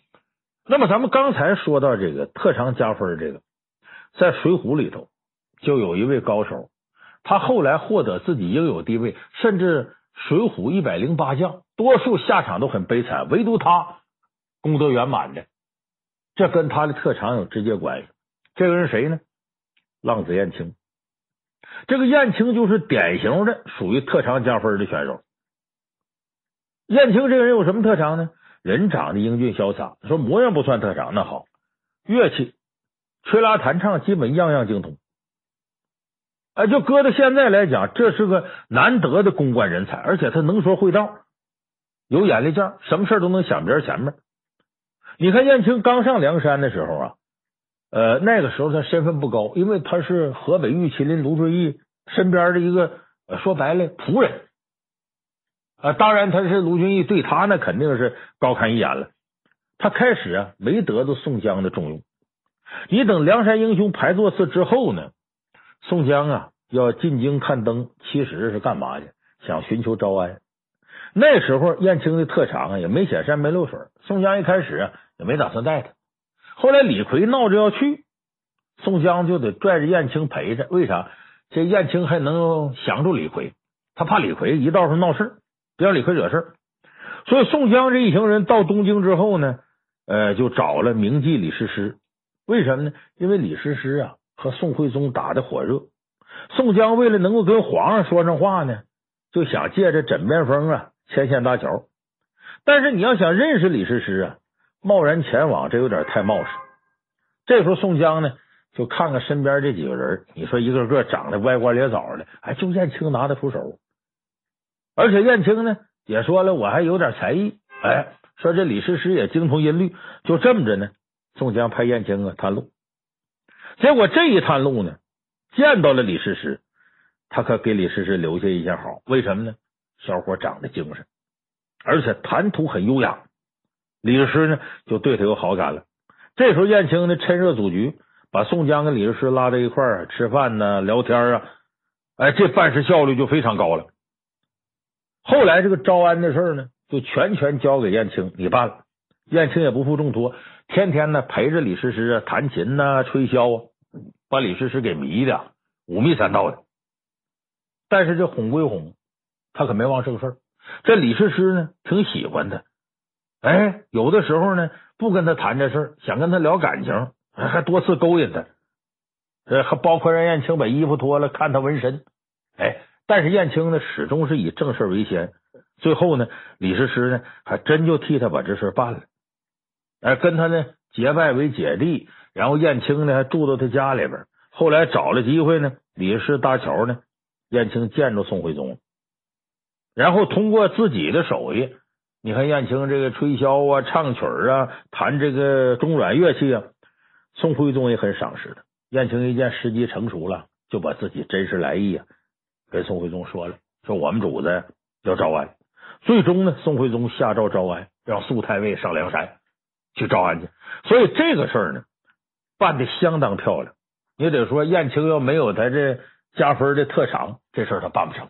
那么咱们刚才说到这个特长加分，这个在《水浒》里头就有一位高手。他后来获得自己应有地位，甚至水浒一百零八将多数下场都很悲惨，唯独他功德圆满的，这跟他的特长有直接关系。这个人谁呢？浪子燕青。这个燕青就是典型的属于特长加分的选手。燕青这个人有什么特长呢？人长得英俊潇洒，说模样不算特长，那好，乐器吹拉弹唱基本样样精通。哎，就搁到现在来讲，这是个难得的公关人才，而且他能说会道，有眼力见，什么事都能想别人前面。你看燕青刚上梁山的时候啊，呃，那个时候他身份不高，因为他是河北玉麒麟卢俊义身边的一个，说白了仆人啊。当然，他是卢俊义对他那肯定是高看一眼了。他开始啊没得到宋江的重用，你等梁山英雄排座次之后呢？宋江啊要进京看灯，其实是干嘛去？想寻求招安。那时候燕青的特长啊也没显山没露水，宋江一开始啊也没打算带他。后来李逵闹着要去，宋江就得拽着燕青陪着。为啥？这燕青还能降住李逵，他怕李逵一道上闹事，别让李逵惹事。所以宋江这一行人到东京之后呢，呃，就找了名妓李师师。为什么呢？因为李师师啊和宋徽宗打得火热，宋江为了能够跟皇上说上话呢，就想借着枕边风啊牵线搭桥。但是你要想认识李师师啊，贸然前往这有点太冒失。这时候宋江呢就看看身边这几个人，你说一个个长得歪瓜裂枣的，哎，就燕青拿得出手。而且燕青呢也说了，我还有点才艺，哎，说这李师师也精通音律，就这么着呢。宋江派燕青啊探路，结果这一探路呢，见到了李师师，他可给李师师留下一下好。为什么呢？小伙长得精神，而且谈吐很优雅。李师呢就对他有好感了。这时候燕青呢趁热组局，把宋江跟李师师拉在一块儿吃饭呢、聊天啊，哎，这办事效率就非常高了。后来这个招安的事呢，就全权交给燕青你办了。燕青也不负重托。天天呢陪着李师师啊弹琴呐、啊、吹箫啊，把李师师给迷的五迷三道的。但是这哄归哄，他可没忘正事儿。这李师师呢挺喜欢他，哎，有的时候呢不跟他谈这事儿想跟他聊感情，还多次勾引他。还包括让燕青把衣服脱了看他纹身。哎，但是燕青呢始终是以正事为先。最后呢，李师师呢还真就替他把这事办了。哎，跟他呢结拜为姐弟，然后燕青呢还住到他家里边。后来找了机会呢，李师搭桥呢，燕青见着宋徽宗，然后通过自己的手艺，你看燕青这个吹箫啊、唱曲啊、弹这个中阮乐器啊，宋徽宗也很赏识他。燕青一见时机成熟了，就把自己真实来意啊跟宋徽宗说了，说我们主子要招安。最终呢，宋徽宗下诏招安，让苏太尉上梁山。去招安去，所以这个事儿呢办的相当漂亮。你得说燕青要没有他这加分的特长，这事儿他办不成。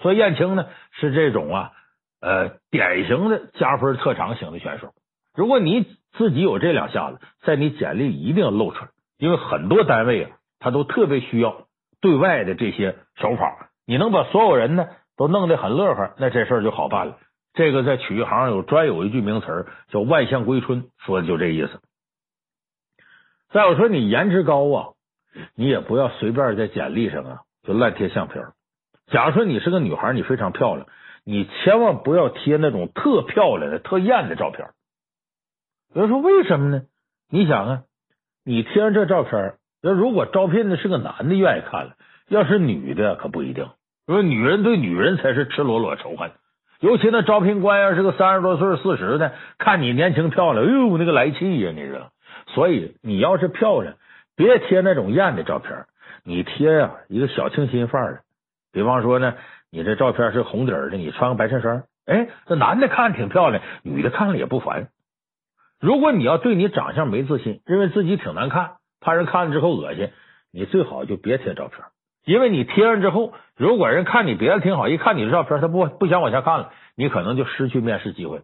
所以燕青呢是这种啊呃典型的加分特长型的选手。如果你自己有这两下子，在你简历一定要露出来，因为很多单位啊他都特别需要对外的这些手法。你能把所有人呢都弄得很乐呵，那这事儿就好办了。这个在曲艺行有专有一句名词叫“万象归春”，说的就这意思。再有说你颜值高啊，你也不要随便在简历上啊就乱贴相片。假如说你是个女孩，你非常漂亮，你千万不要贴那种特漂亮的、特艳的照片。有人说为什么呢？你想啊，你贴上这照片，那如果招聘的是个男的愿意看了，要是女的可不一定。因为女人对女人才是赤裸裸仇恨。尤其那招聘官要是个三十多岁、四十的，看你年轻漂亮，哎呦，那个来气呀，你知道？所以你要是漂亮，别贴那种艳的照片，你贴呀一个小清新范儿的。比方说呢，你这照片是红底儿的，你穿个白衬衫，哎，这男的看着挺漂亮，女的看了也不烦。如果你要对你长相没自信，认为自己挺难看，怕人看了之后恶心，你最好就别贴照片。因为你贴上之后，如果人看你别的挺好，一看你的照片，他不不想往下看了，你可能就失去面试机会。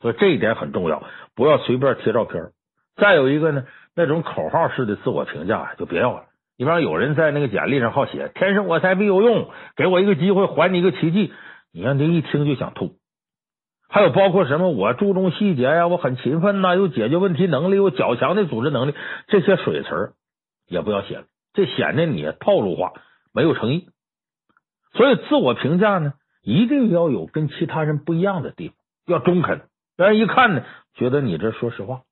所以这一点很重要，不要随便贴照片。再有一个呢，那种口号式的自我评价就别要了。你比方有人在那个简历上好写“天生我材必有用”，给我一个机会，还你一个奇迹，你让人一听就想吐。还有包括什么我注重细节呀，我很勤奋呐，有解决问题能力，有较强的组织能力，这些水词也不要写了。这显得你套路化，没有诚意。所以自我评价呢，一定要有跟其他人不一样的地方，要中肯，让人一看呢，觉得你这说实话。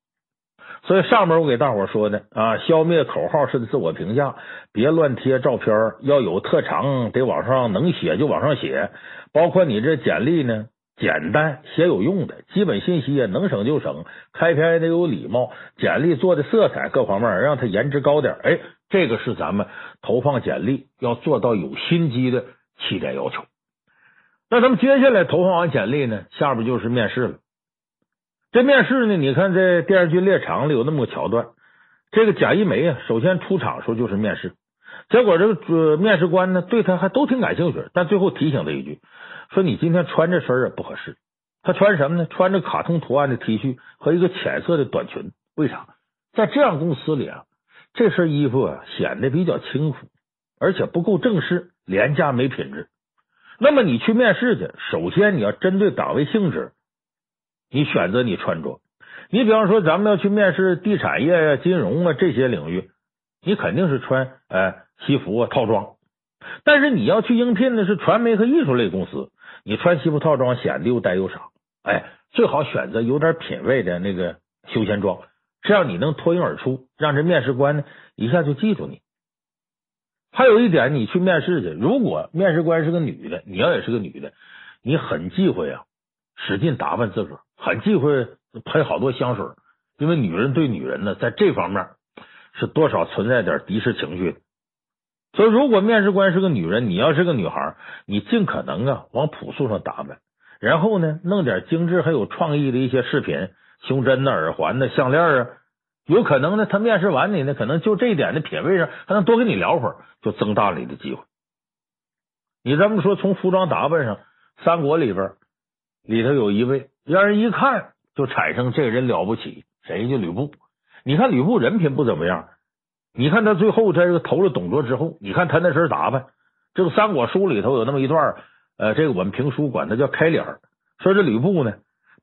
所以上面我给大伙说的啊，消灭口号式的自我评价，别乱贴照片，要有特长，得往上能写就往上写，包括你这简历呢。简单写有用的基本信息啊，能省就省。开篇也得有礼貌，简历做的色彩各方面让它颜值高点。哎，这个是咱们投放简历要做到有心机的七点要求。那咱们接下来投放完简历呢，下边就是面试了。这面试呢，你看在电视剧《猎场》里有那么个桥段，这个贾一梅啊，首先出场的时候就是面试。结果这个面试官呢，对他还都挺感兴趣，但最后提醒他一句，说你今天穿这身啊不合适。他穿什么呢？穿着卡通图案的 T 恤和一个浅色的短裙。为啥？在这样公司里啊，这身衣服啊显得比较轻浮，而且不够正式，廉价没品质。那么你去面试去，首先你要针对岗位性质，你选择你穿着。你比方说，咱们要去面试地产业呀、金融啊这些领域，你肯定是穿哎西服啊套装。但是你要去应聘的是传媒和艺术类公司，你穿西服套装显得又呆又傻。哎，最好选择有点品位的那个休闲装，这样你能脱颖而出，让这面试官呢一下就记住你。还有一点，你去面试去，如果面试官是个女的，你要也是个女的，你很忌讳啊，使劲打扮自个儿，很忌讳喷好多香水，因为女人对女人呢，在这方面是多少存在点敌视情绪的。所以，如果面试官是个女人，你要是个女孩，你尽可能啊往朴素上打扮。然后呢，弄点精致还有创意的一些饰品，胸针呐、耳环呐、项链啊，有可能呢，他面试完你呢，可能就这一点的品味上，还能多跟你聊会儿，就增大了你的机会。你这么说，从服装打扮上，三国里边里头有一位让人一看就产生这个人了不起，谁就吕布。你看吕布人品不怎么样，你看他最后在这个投了董卓之后，你看他那身打扮，这个三国书里头有那么一段。呃，这个我们评书管他叫开脸儿，说这吕布呢，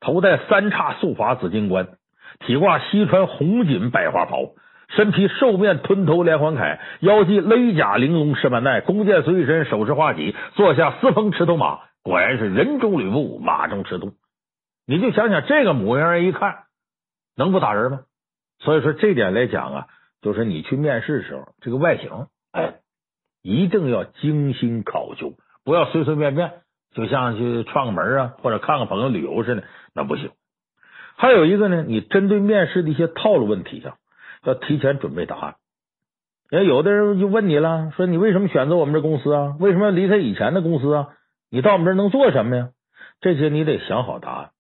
头戴三叉素发紫金冠，体挂西川红锦百花袍，身披兽面吞头连环铠，腰系勒甲玲珑十八奈，弓箭随身，手持画戟，坐下四风赤兔马，果然是人中吕布，马中赤兔。你就想想这个模样，一看能不打人吗？所以说这点来讲啊，就是你去面试的时候，这个外形，哎，一定要精心考究。不要随随便便，就像去串个门啊，或者看个朋友旅游似的，那不行。还有一个呢，你针对面试的一些套路问题上，要提前准备答案。因为有的人就问你了，说你为什么选择我们这公司啊？为什么要离开以前的公司啊？你到我们这儿能做什么呀？这些你得想好答案，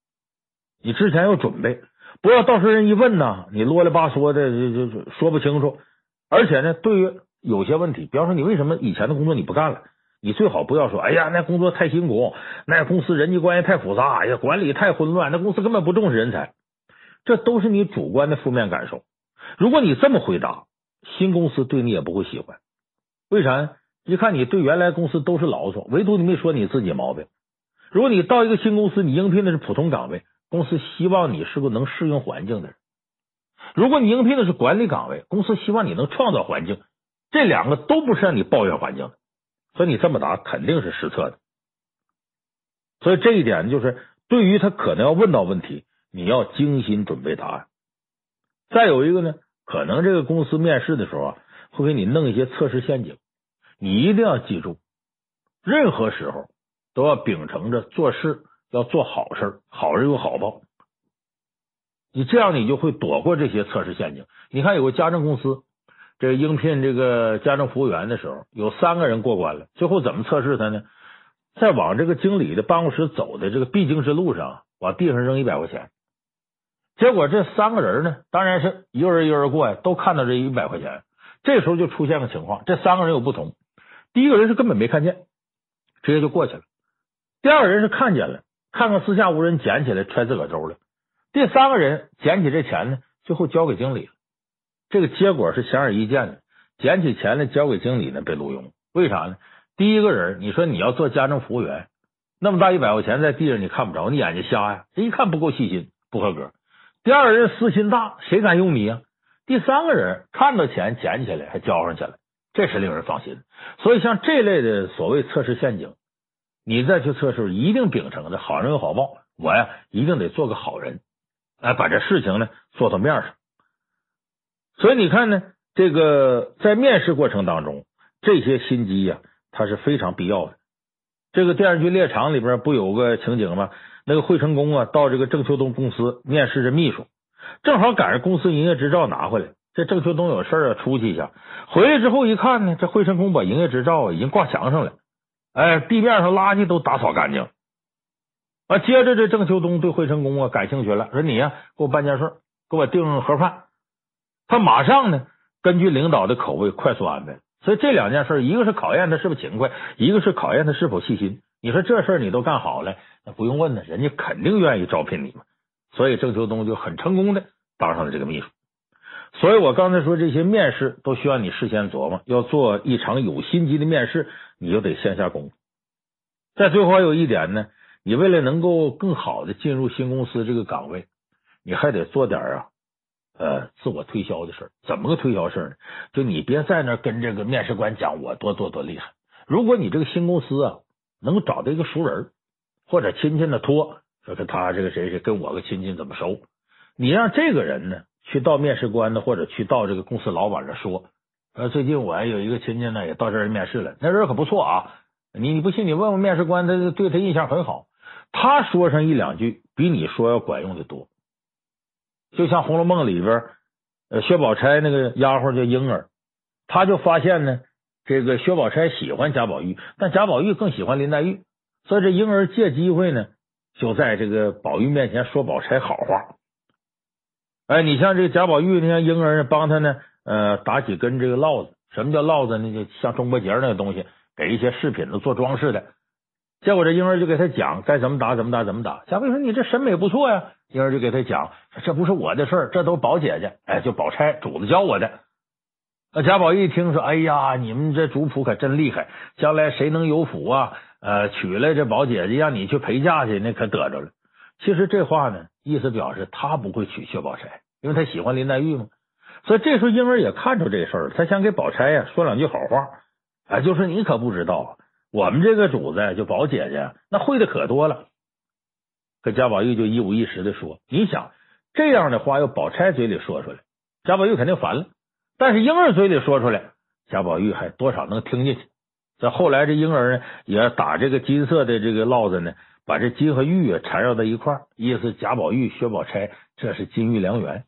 你之前要准备，不要到时候人一问呢，你啰里吧嗦的就就说不清楚。而且呢，对于有些问题，比方说你为什么以前的工作你不干了？你最好不要说，哎呀，那工作太辛苦，那公司人际关系太复杂，哎呀，管理太混乱，那公司根本不重视人才，这都是你主观的负面感受。如果你这么回答，新公司对你也不会喜欢。为啥呢？一看你对原来公司都是牢骚，唯独你没说你自己毛病。如果你到一个新公司，你应聘的是普通岗位，公司希望你是个能适应环境的人。如果你应聘的是管理岗位，公司希望你能创造环境。这两个都不是让你抱怨环境的。所以你这么答肯定是失策的，所以这一点就是对于他可能要问到问题，你要精心准备答案。再有一个呢，可能这个公司面试的时候啊，会给你弄一些测试陷阱，你一定要记住，任何时候都要秉承着做事要做好事，好人有好报。你这样你就会躲过这些测试陷阱。你看有个家政公司。这个应聘这个家政服务员的时候，有三个人过关了。最后怎么测试他呢？在往这个经理的办公室走的这个必经之路上，往地上扔一百块钱。结果这三个人呢，当然是一个人一个人过呀，都看到这一百块钱。这时候就出现个情况，这三个人有不同。第一个人是根本没看见，直接就过去了。第二个人是看见了，看看四下无人，捡起来揣自个兜了。第三个人捡起这钱呢，最后交给经理了。这个结果是显而易见的，捡起钱来交给经理呢，被录用。为啥呢？第一个人，你说你要做家政服务员，那么大一百块钱在地上你看不着，你眼睛瞎呀？这一看不够细心，不合格。第二个人私心大，谁敢用你啊？第三个人看到钱捡起来还交上去了，这是令人放心。所以像这类的所谓测试陷阱，你再去测试，一定秉承着好人有好报，我呀一定得做个好人，哎，把这事情呢做到面上。所以你看呢，这个在面试过程当中，这些心机呀，它是非常必要的。这个电视剧《猎场》里边不有个情景吗？那个惠成功啊，到这个郑秋冬公司面试这秘书，正好赶上公司营业执照拿回来。这郑秋冬有事啊，出去一下，回来之后一看呢，这惠成功把营业执照已经挂墙上了，哎，地面上垃圾都打扫干净。啊，接着这郑秋冬对惠成功啊感兴趣了，说你呀，给我办件事，给我订盒饭。他马上呢，根据领导的口味快速安排，所以这两件事，一个是考验他是不是勤快，一个是考验他是否细心。你说这事你都干好了，那不用问了，人家肯定愿意招聘你嘛。所以郑秋冬就很成功的当上了这个秘书。所以我刚才说这些面试都需要你事先琢磨，要做一场有心机的面试，你就得先下功夫。在最后还有一点呢，你为了能够更好的进入新公司这个岗位，你还得做点啊。呃，自我推销的事儿，怎么个推销事儿呢？就你别在那跟这个面试官讲我多多多厉害。如果你这个新公司啊，能找到一个熟人或者亲戚的托，说是他这个谁谁跟我个亲戚怎么熟，你让这个人呢去到面试官的或者去到这个公司老板这说，呃，最近我有一个亲戚呢也到这儿面试了，那人可不错啊。你你不信，你问问面试官，他对他印象很好。他说上一两句，比你说要管用的多。就像《红楼梦》里边，呃，薛宝钗那个丫鬟叫莺儿，他就发现呢，这个薛宝钗喜欢贾宝玉，但贾宝玉更喜欢林黛玉，所以这莺儿借机会呢，就在这个宝玉面前说宝钗好话。哎，你像这贾宝玉，你像婴儿，帮他呢，呃，打几根这个烙子。什么叫烙子呢？就像中国结那个东西，给一些饰品都做装饰的。结果这婴儿就给他讲该怎么打，怎么打，怎么打。贾宝玉说：“你这审美不错呀。”婴儿就给他讲：“这不是我的事儿，这都宝姐姐，哎，就宝钗主子教我的。”那贾宝玉一听说：“哎呀，你们这主仆可真厉害，将来谁能有福啊？呃，娶了这宝姐姐，让你去陪嫁去，那可得着了。”其实这话呢，意思表示他不会娶薛宝钗，因为他喜欢林黛玉嘛。所以这时候莺儿也看出这事儿了，他想给宝钗呀说两句好话，哎，就说你可不知道。我们这个主子就宝姐姐，那会的可多了。可贾宝玉就一五一十的说：“你想这样的话，要宝钗嘴里说出来，贾宝玉肯定烦了。但是莺儿嘴里说出来，贾宝玉还多少能听进去。这后来这莺儿呢，也打这个金色的这个烙子呢，把这金和玉啊缠绕在一块儿，意思贾宝玉、薛宝钗这是金玉良缘。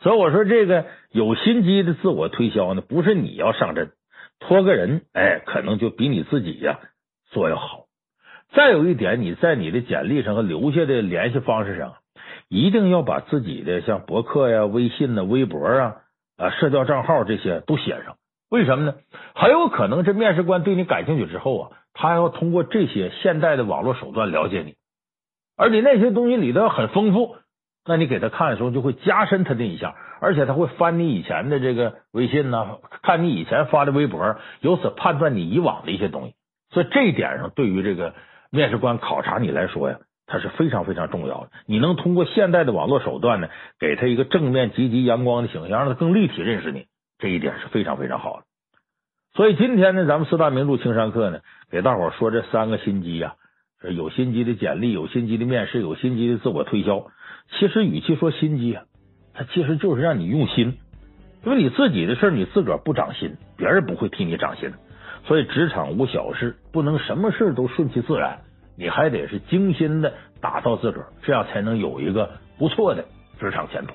所以我说，这个有心机的自我推销呢，不是你要上阵。”托个人，哎，可能就比你自己呀做要好。再有一点，你在你的简历上和留下的联系方式上，一定要把自己的像博客呀、微信呐、微博啊、啊社交账号这些都写上。为什么呢？很有可能这面试官对你感兴趣之后啊，他要通过这些现代的网络手段了解你，而你那些东西里头很丰富。那你给他看的时候，就会加深他的印象，而且他会翻你以前的这个微信呐，看你以前发的微博，由此判断你以往的一些东西。所以这一点上，对于这个面试官考察你来说呀，它是非常非常重要的。你能通过现代的网络手段呢，给他一个正面、积极、阳光的形象，让他更立体认识你，这一点是非常非常好的。所以今天呢，咱们四大名著青山课呢，给大伙说这三个心机呀，有心机的简历，有心机的面试，有心机的自我推销。其实，与其说心机啊，它其实就是让你用心，因为你自己的事你自个儿不长心，别人不会替你长心。所以，职场无小事，不能什么事都顺其自然，你还得是精心的打造自个儿，这样才能有一个不错的职场前途。